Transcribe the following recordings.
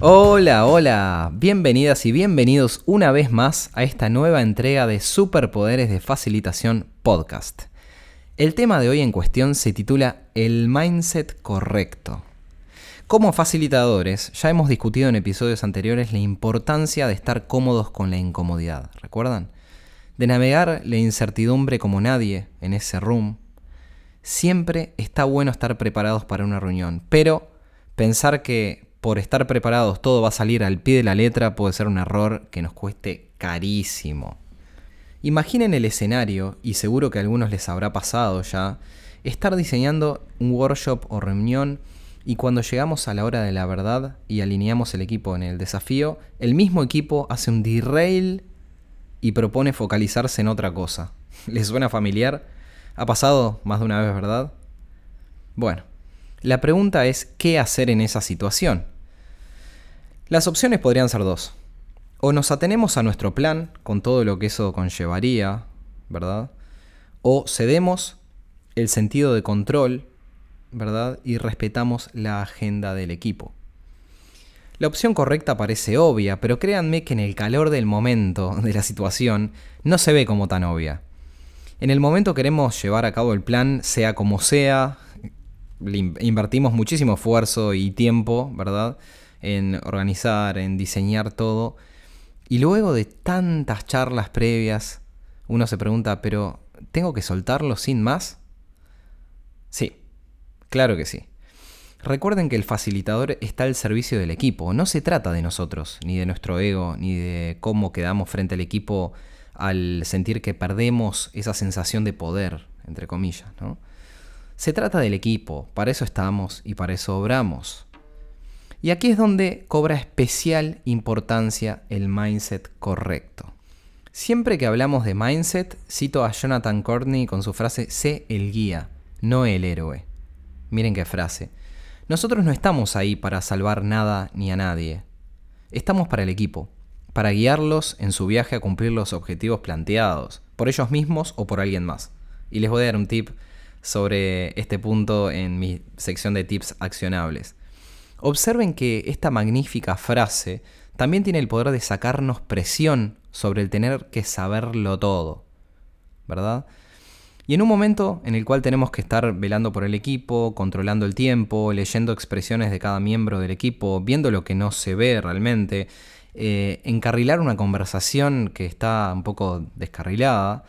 Hola, hola, bienvenidas y bienvenidos una vez más a esta nueva entrega de Superpoderes de Facilitación Podcast. El tema de hoy en cuestión se titula El Mindset Correcto. Como facilitadores, ya hemos discutido en episodios anteriores la importancia de estar cómodos con la incomodidad, ¿recuerdan? De navegar la incertidumbre como nadie en ese room. Siempre está bueno estar preparados para una reunión, pero pensar que por estar preparados todo va a salir al pie de la letra puede ser un error que nos cueste carísimo. Imaginen el escenario, y seguro que a algunos les habrá pasado ya, estar diseñando un workshop o reunión y cuando llegamos a la hora de la verdad y alineamos el equipo en el desafío, el mismo equipo hace un derail y propone focalizarse en otra cosa. ¿Les suena familiar? Ha pasado más de una vez, ¿verdad? Bueno, la pregunta es ¿qué hacer en esa situación? Las opciones podrían ser dos. O nos atenemos a nuestro plan con todo lo que eso conllevaría, ¿verdad? O cedemos el sentido de control, ¿verdad? Y respetamos la agenda del equipo. La opción correcta parece obvia, pero créanme que en el calor del momento, de la situación, no se ve como tan obvia. En el momento queremos llevar a cabo el plan, sea como sea, invertimos muchísimo esfuerzo y tiempo, ¿verdad? En organizar, en diseñar todo. Y luego de tantas charlas previas, uno se pregunta, pero ¿tengo que soltarlo sin más? Sí, claro que sí. Recuerden que el facilitador está al servicio del equipo, no se trata de nosotros, ni de nuestro ego, ni de cómo quedamos frente al equipo al sentir que perdemos esa sensación de poder, entre comillas, ¿no? Se trata del equipo, para eso estamos y para eso obramos. Y aquí es donde cobra especial importancia el mindset correcto. Siempre que hablamos de mindset, cito a Jonathan Courtney con su frase, sé el guía, no el héroe. Miren qué frase. Nosotros no estamos ahí para salvar nada ni a nadie. Estamos para el equipo, para guiarlos en su viaje a cumplir los objetivos planteados, por ellos mismos o por alguien más. Y les voy a dar un tip sobre este punto en mi sección de tips accionables. Observen que esta magnífica frase también tiene el poder de sacarnos presión sobre el tener que saberlo todo, ¿verdad? Y en un momento en el cual tenemos que estar velando por el equipo, controlando el tiempo, leyendo expresiones de cada miembro del equipo, viendo lo que no se ve realmente, eh, encarrilar una conversación que está un poco descarrilada,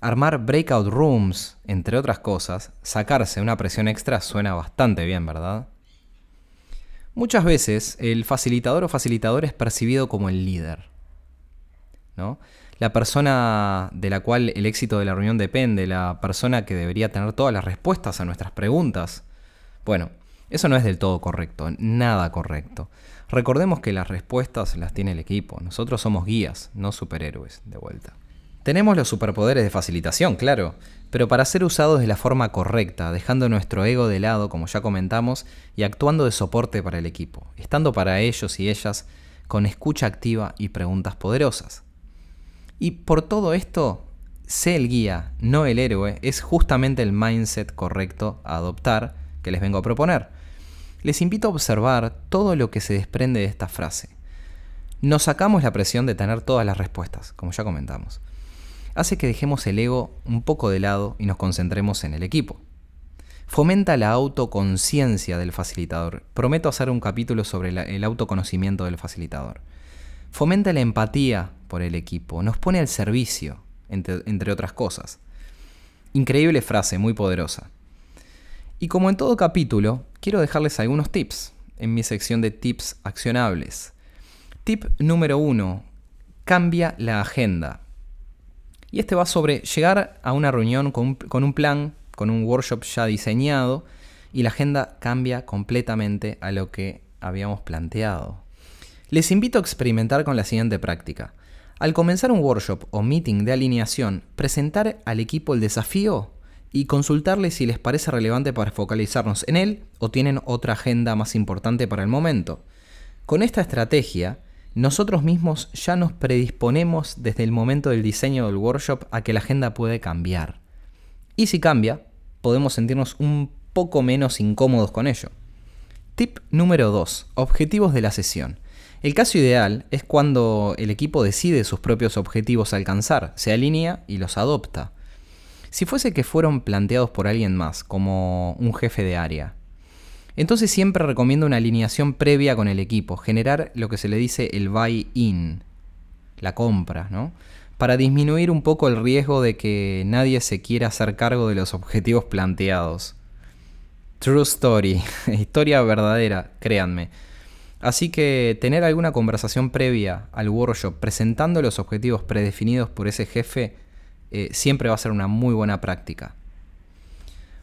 armar breakout rooms, entre otras cosas, sacarse una presión extra suena bastante bien, ¿verdad? Muchas veces el facilitador o facilitador es percibido como el líder. ¿no? La persona de la cual el éxito de la reunión depende, la persona que debería tener todas las respuestas a nuestras preguntas. Bueno, eso no es del todo correcto, nada correcto. Recordemos que las respuestas las tiene el equipo, nosotros somos guías, no superhéroes, de vuelta. Tenemos los superpoderes de facilitación, claro, pero para ser usados de la forma correcta, dejando nuestro ego de lado, como ya comentamos, y actuando de soporte para el equipo, estando para ellos y ellas con escucha activa y preguntas poderosas. Y por todo esto, sé el guía, no el héroe, es justamente el mindset correcto a adoptar que les vengo a proponer. Les invito a observar todo lo que se desprende de esta frase. Nos sacamos la presión de tener todas las respuestas, como ya comentamos hace que dejemos el ego un poco de lado y nos concentremos en el equipo. Fomenta la autoconciencia del facilitador. Prometo hacer un capítulo sobre el autoconocimiento del facilitador. Fomenta la empatía por el equipo. Nos pone al servicio, entre, otras cosas. Increíble frase, muy poderosa. Y como en todo capítulo, quiero dejarles algunos tips en mi sección de tips accionables. Tip número uno, cambia la agenda. Y este va sobre llegar a una reunión con un, plan, con un workshop ya diseñado, y la agenda cambia completamente a lo que habíamos planteado. Les invito a experimentar con la siguiente práctica. Al comenzar un workshop o meeting de alineación, presentar al equipo el desafío y consultarle si les parece relevante para focalizarnos en él o tienen otra agenda más importante para el momento. Con esta estrategia, nosotros mismos ya nos predisponemos desde el momento del diseño del workshop a que la agenda puede cambiar. Y si cambia, podemos sentirnos un poco menos incómodos con ello. Tip número 2. Objetivos de la sesión. El caso ideal es cuando el equipo decide sus propios objetivos a alcanzar, se alinea y los adopta. Si fuese que fueron planteados por alguien más, como un jefe de área, entonces siempre recomiendo una alineación previa con el equipo, generar lo que se le dice el buy-in, la compra, ¿no? Para disminuir un poco el riesgo de que nadie se quiera hacer cargo de los objetivos planteados. True story, historia verdadera, créanme. Así que tener alguna conversación previa al workshop presentando los objetivos predefinidos por ese jefe eh, siempre va a ser una muy buena práctica.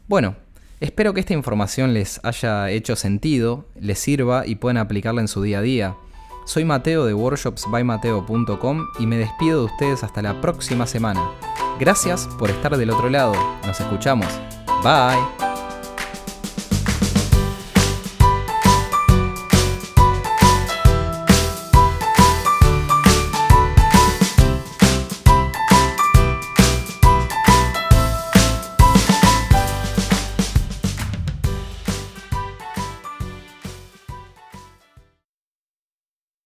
Bueno, espero que esta información les haya hecho sentido, les sirva y puedan aplicarla en su día a día. Soy Mateo de workshopsbymateo.com y me despido de ustedes hasta la próxima semana. Gracias por estar del otro lado. Nos escuchamos. Bye.